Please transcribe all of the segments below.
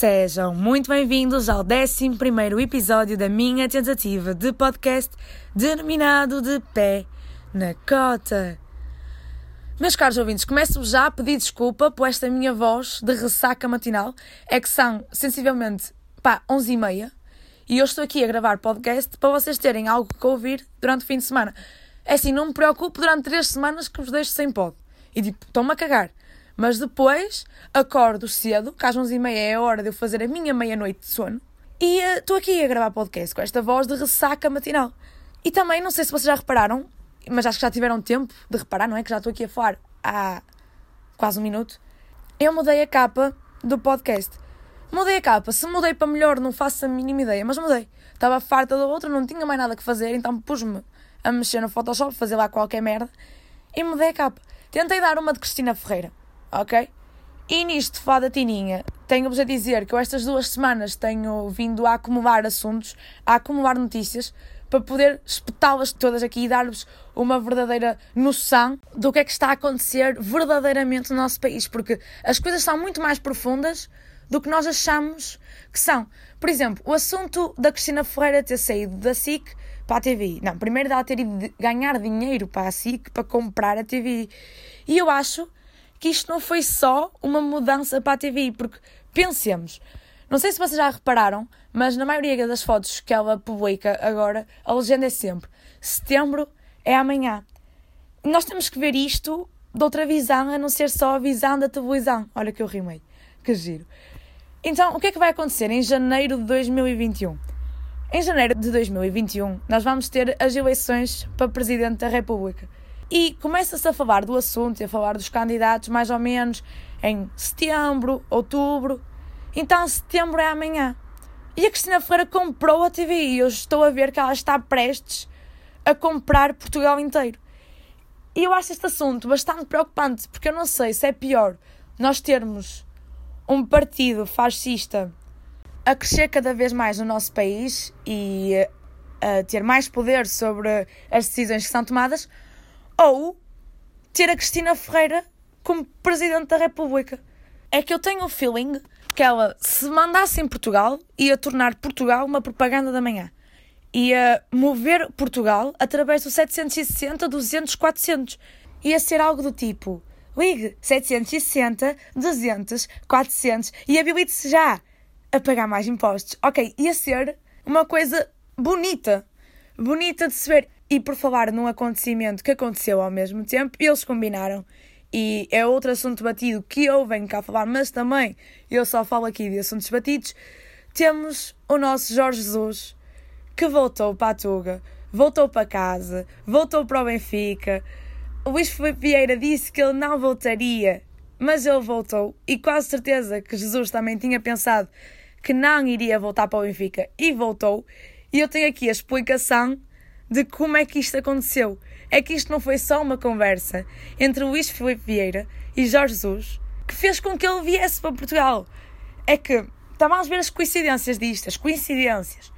Sejam muito bem-vindos ao 11 episódio da minha tentativa de podcast denominado de Pé na Cota. Meus caros ouvintes, começo já a pedir desculpa por esta minha voz de ressaca matinal. É que são sensivelmente pá, 11 e eu estou aqui a gravar podcast para vocês terem algo que ouvir durante o fim de semana. É assim, não me preocupo durante três semanas que vos deixo sem pod. E tipo, estão-me a cagar. Mas depois acordo cedo, que às 11h30 é a hora de eu fazer a minha meia-noite de sono, e estou uh, aqui a gravar podcast com esta voz de ressaca matinal. E também, não sei se vocês já repararam, mas acho que já tiveram tempo de reparar, não é? Que já estou aqui a falar há quase um minuto. Eu mudei a capa do podcast. Mudei a capa. Se mudei para melhor, não faço a mínima ideia, mas mudei. Estava farta da outra, não tinha mais nada que fazer, então pus-me a mexer no Photoshop, fazer lá qualquer merda, e mudei a capa. Tentei dar uma de Cristina Ferreira ok? E nisto, Fada Tininha, tenho-vos a dizer que eu estas duas semanas tenho vindo a acumular assuntos, a acumular notícias, para poder espetá-las todas aqui e dar-vos uma verdadeira noção do que é que está a acontecer verdadeiramente no nosso país, porque as coisas são muito mais profundas do que nós achamos que são. Por exemplo, o assunto da Cristina Ferreira ter saído da SIC para a TVI. Não, primeiro dela ter ido ganhar dinheiro para a SIC para comprar a TVI. E eu acho que isto não foi só uma mudança para a TVI, porque pensemos, não sei se vocês já repararam, mas na maioria das fotos que ela publica agora, a legenda é sempre setembro é amanhã. Nós temos que ver isto de outra visão, a não ser só a visão da televisão. Olha que eu rimei, que giro. Então, o que é que vai acontecer em janeiro de 2021? Em janeiro de 2021, nós vamos ter as eleições para Presidente da República. E começa-se a falar do assunto e a falar dos candidatos mais ou menos em setembro, outubro. Então setembro é amanhã. E a Cristina Ferreira comprou a TV e eu estou a ver que ela está prestes a comprar Portugal inteiro. E eu acho este assunto bastante preocupante, porque eu não sei se é pior nós termos um partido fascista a crescer cada vez mais no nosso país e a ter mais poder sobre as decisões que são tomadas, ou ter a Cristina Ferreira como Presidente da República. É que eu tenho o feeling que ela, se mandasse em Portugal, ia tornar Portugal uma propaganda da manhã. Ia mover Portugal através do 760, 200, 400. Ia ser algo do tipo: ligue 760, 200, 400 e habilite-se já a pagar mais impostos. Ok, ia ser uma coisa bonita. Bonita de se ver. E por falar num acontecimento que aconteceu ao mesmo tempo, eles combinaram. E é outro assunto batido que eu venho cá falar, mas também eu só falo aqui de assuntos batidos. Temos o nosso Jorge Jesus, que voltou para a Tuga, voltou para casa, voltou para o Benfica. O Luís Felipe Vieira disse que ele não voltaria, mas ele voltou. E quase certeza que Jesus também tinha pensado que não iria voltar para o Benfica e voltou. E eu tenho aqui a explicação de como é que isto aconteceu. É que isto não foi só uma conversa entre Luís Filipe Vieira e Jorge Jesus que fez com que ele viesse para Portugal. É que estávamos a ver as coincidências disto, as coincidências.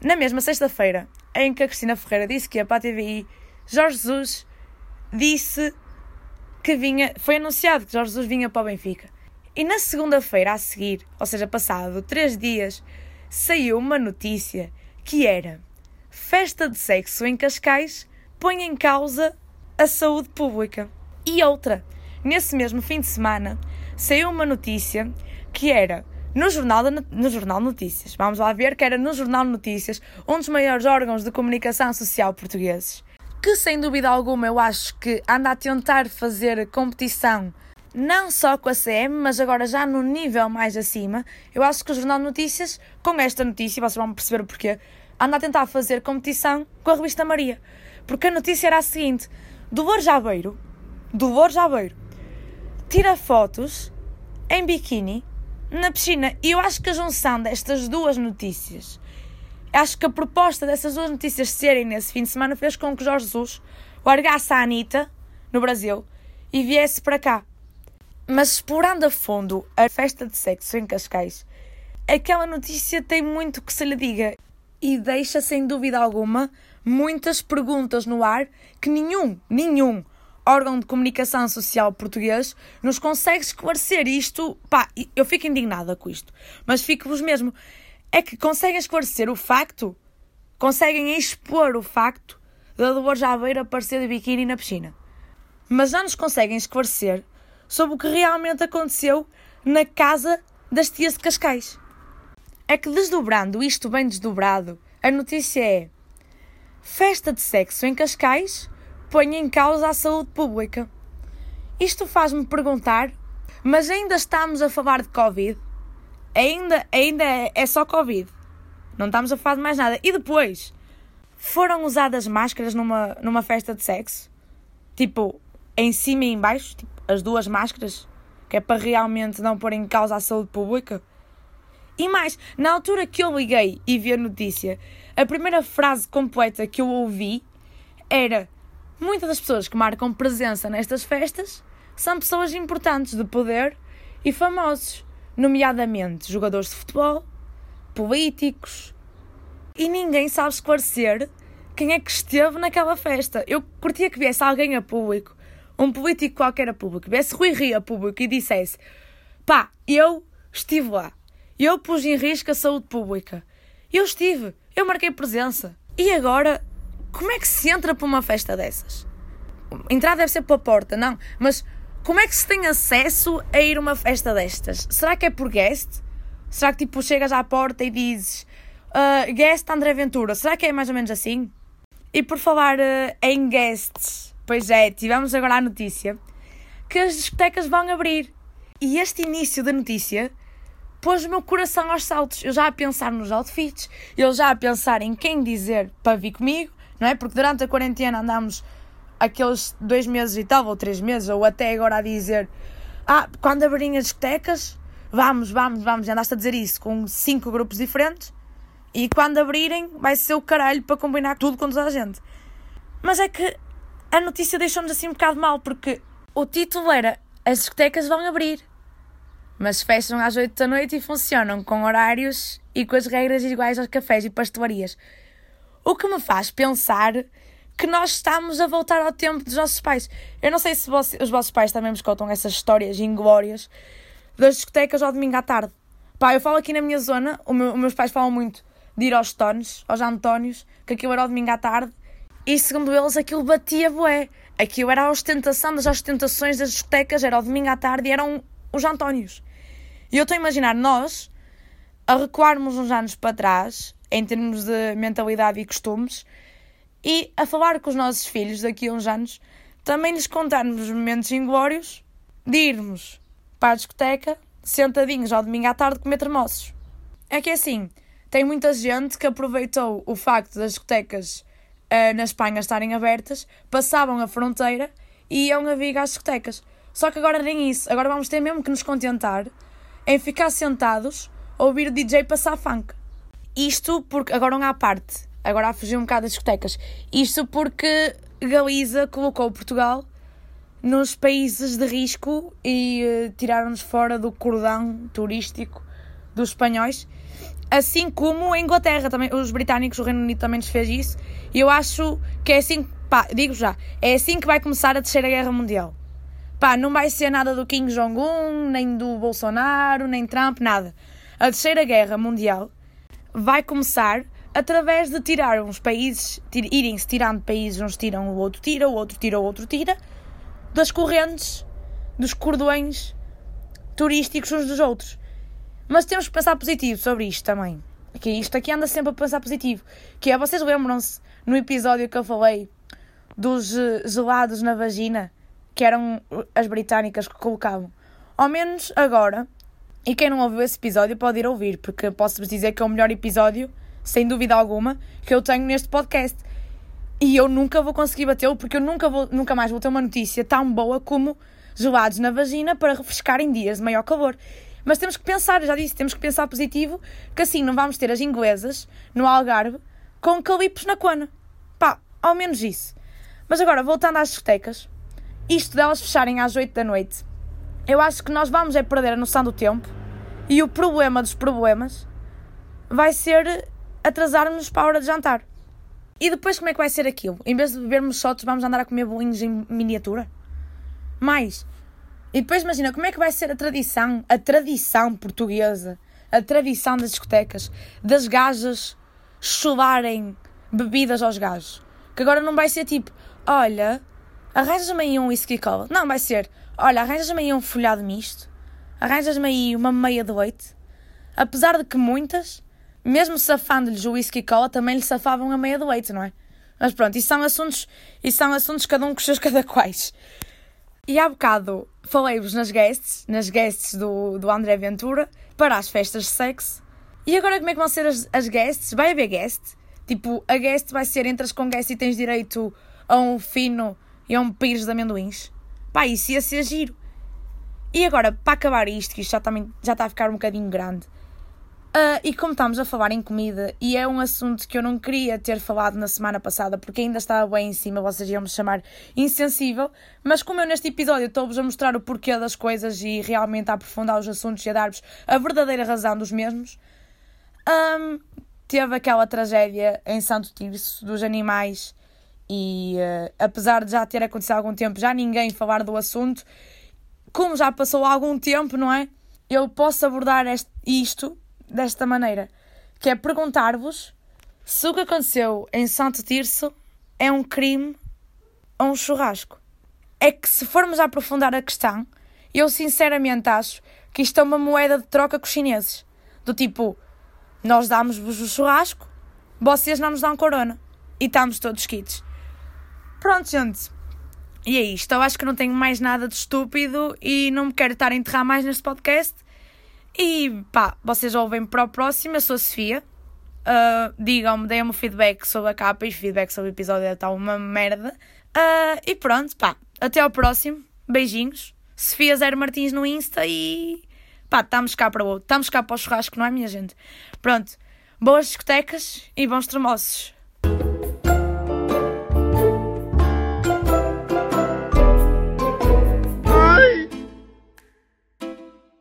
Na mesma sexta-feira em que a Cristina Ferreira disse que ia para a TVI, Jorge Jesus disse que vinha, foi anunciado que Jorge Jesus vinha para o Benfica. E na segunda-feira a seguir, ou seja, passado três dias, saiu uma notícia que era festa de sexo em Cascais põe em causa a saúde pública. E outra, nesse mesmo fim de semana, saiu uma notícia que era no Jornal, no Jornal Notícias, vamos lá ver que era no Jornal Notícias, um dos maiores órgãos de comunicação social portugueses, que sem dúvida alguma eu acho que anda a tentar fazer competição não só com a CM, mas agora já no nível mais acima. Eu acho que o Jornal Notícias, com esta notícia, vocês vão perceber o porquê, anda a tentar fazer competição com a revista Maria. Porque a notícia era a seguinte: Dolores Jabeiro, Dolores Jabeiro, tira fotos em biquíni na piscina. E eu acho que a junção destas duas notícias, acho que a proposta dessas duas notícias serem nesse fim de semana fez com que Jorge Jesus largasse a Anitta no Brasil e viesse para cá. Mas explorando a fundo a festa de sexo em Cascais, aquela notícia tem muito que se lhe diga e deixa sem dúvida alguma muitas perguntas no ar que nenhum, nenhum órgão de comunicação social português nos consegue esclarecer isto. Pá, eu fico indignada com isto, mas fico-vos mesmo. É que conseguem esclarecer o facto, conseguem expor o facto da Dolores Aveiro aparecer de biquíni na piscina. Mas não nos conseguem esclarecer sobre o que realmente aconteceu na casa das tias de Cascais. É que desdobrando isto bem desdobrado, a notícia é Festa de sexo em Cascais põe em causa a saúde pública. Isto faz-me perguntar, mas ainda estamos a falar de Covid? Ainda, ainda é, é só Covid. Não estamos a falar de mais nada. E depois, foram usadas máscaras numa, numa festa de sexo? Tipo, em cima e em baixo? Tipo, as duas máscaras? Que é para realmente não pôr em causa a saúde pública? E mais, na altura que eu liguei e vi a notícia, a primeira frase completa que eu ouvi era: Muitas das pessoas que marcam presença nestas festas são pessoas importantes de poder e famosos, nomeadamente jogadores de futebol, políticos. E ninguém sabe esclarecer quem é que esteve naquela festa. Eu curtia que viesse alguém a público, um político qualquer a público, viesse Rui Rio a público e dissesse: pá, eu estive lá, eu pus em risco a saúde pública, eu estive, eu marquei presença. E agora, como é que se entra para uma festa dessas? Entrar deve ser pela porta, não. Mas como é que se tem acesso a ir a uma festa destas? Será que é por guest? Será que tipo chegas à porta e dizes uh, guest André Ventura? Será que é mais ou menos assim? E por falar uh, em guests, pois é, tivemos agora a notícia que as discotecas vão abrir. E este início da notícia pôs o meu coração aos saltos. Eu já a pensar nos outfits, eu já a pensar em quem dizer para vir comigo, não é? Porque durante a quarentena andámos aqueles dois meses e tal, ou três meses, ou até agora a dizer: Ah, quando abrirem as discotecas, vamos, vamos, vamos. E andaste a dizer isso com cinco grupos diferentes. E quando abrirem, vai ser o caralho para combinar tudo com toda a gente. Mas é que a notícia deixou-nos assim um bocado mal, porque o título era As discotecas vão abrir mas fecham às 8 da noite e funcionam com horários e com as regras iguais aos cafés e pastelarias. O que me faz pensar que nós estamos a voltar ao tempo dos nossos pais. Eu não sei se você, os vossos pais também me contam essas histórias inglórias das discotecas ao domingo à tarde. Pá, eu falo aqui na minha zona, meu, os meus pais falam muito de ir aos tones, aos Antónios, que aquilo era ao domingo à tarde, e segundo eles aquilo batia bué. Aquilo era a ostentação das ostentações das discotecas, era ao domingo à tarde e eram os Antónios. E eu estou a imaginar nós a recuarmos uns anos para trás, em termos de mentalidade e costumes, e a falar com os nossos filhos daqui a uns anos, também lhes contarmos os momentos inglórios de irmos para a discoteca, sentadinhos ao domingo à tarde, comer termossos. É que é assim, tem muita gente que aproveitou o facto das discotecas uh, na Espanha estarem abertas, passavam a fronteira e iam a Viga às discotecas. Só que agora nem isso. Agora vamos ter mesmo que nos contentar em ficar sentados a ouvir o DJ passar funk. Isto porque. Agora não há parte. Agora a fugir um bocado das discotecas. Isto porque Galiza colocou Portugal nos países de risco e uh, tiraram-nos fora do cordão turístico dos espanhóis. Assim como a Inglaterra, também, os britânicos, o Reino Unido também nos fez isso. E eu acho que é assim, pá, digo já, é assim que vai começar a Terceira Guerra Mundial. Pá, não vai ser nada do Kim Jong-un, nem do Bolsonaro, nem Trump, nada. A Terceira Guerra Mundial vai começar através de tirar uns países, irem-se tirando países, uns tiram, o outro tira, o outro tira, o outro tira, das correntes, dos cordões turísticos uns dos outros. Mas temos que pensar positivo sobre isto também. Que isto aqui anda sempre a pensar positivo. Que é, vocês lembram-se no episódio que eu falei dos eh, gelados na vagina? Que eram as britânicas que colocavam. Ao menos agora, e quem não ouviu esse episódio pode ir ouvir, porque posso-vos dizer que é o melhor episódio, sem dúvida alguma, que eu tenho neste podcast. E eu nunca vou conseguir batê-lo, porque eu nunca, vou, nunca mais vou ter uma notícia tão boa como gelados na vagina para refrescar em dias de maior calor. Mas temos que pensar, já disse, temos que pensar positivo, que assim não vamos ter as inglesas no Algarve com calipos na cona. Pá, ao menos isso. Mas agora, voltando às discotecas, isto delas fecharem às 8 da noite, eu acho que nós vamos é perder a noção do tempo e o problema dos problemas vai ser atrasarmos para a hora de jantar. E depois como é que vai ser aquilo? Em vez de bebermos shots, vamos andar a comer bolinhos em miniatura? Mais. E depois imagina como é que vai ser a tradição, a tradição portuguesa, a tradição das discotecas, das gajas chularem bebidas aos gajos. Que agora não vai ser tipo, olha, arranjas-me aí um whisky cola. Não, vai ser, olha, arranjas-me aí um folhado misto, arranjas-me aí uma meia de leite. Apesar de que muitas, mesmo safando-lhes o whisky cola, também lhe safavam a meia de leite, não é? Mas pronto, isso são assuntos, isso são assuntos cada um com os seus cada quais. E há bocado falei-vos nas guests, nas guests do, do André Ventura, para as festas de sexo. E agora como é que vão ser as, as guests? Vai haver guest? Tipo, a guest vai ser entras com guest e tens direito a um fino e a um pires de amendoins. Pá, isso ia ser giro. E agora, para acabar isto, que isto já, já está a ficar um bocadinho grande, uh, e como estamos a falar em comida, e é um assunto que eu não queria ter falado na semana passada, porque ainda estava bem em cima, vocês iam me chamar insensível, mas como eu neste episódio estou-vos a mostrar o porquê das coisas e realmente a aprofundar os assuntos e a dar-vos a verdadeira razão dos mesmos, um, teve aquela tragédia em Santo Tirso dos animais e uh, apesar de já ter acontecido há algum tempo, já ninguém falar do assunto, como já passou algum tempo, não é? Eu posso abordar este, isto desta maneira, que é perguntar-vos se o que aconteceu em Santo Tirso é um crime ou um churrasco. É que se formos a aprofundar a questão, eu sinceramente acho que isto é uma moeda de troca com os chineses. Do tipo, nós damos-vos o churrasco, vocês não nos dão corona. E estamos todos quites. Pronto, gente. E é isto. Eu acho que não tenho mais nada de estúpido e não me quero estar a enterrar mais neste podcast. E pá, vocês ouvem para o próximo. Eu sou a Sofia. Uh, Digam-me, deem-me feedback sobre a capa e feedback sobre o episódio está uma merda. Uh, e pronto, pá. Até ao próximo. Beijinhos. Sofia Zero Martins no Insta e pá, estamos cá para o outro. Estamos cá para o churrasco, não é, minha gente? Pronto. Boas discotecas e bons tremoços.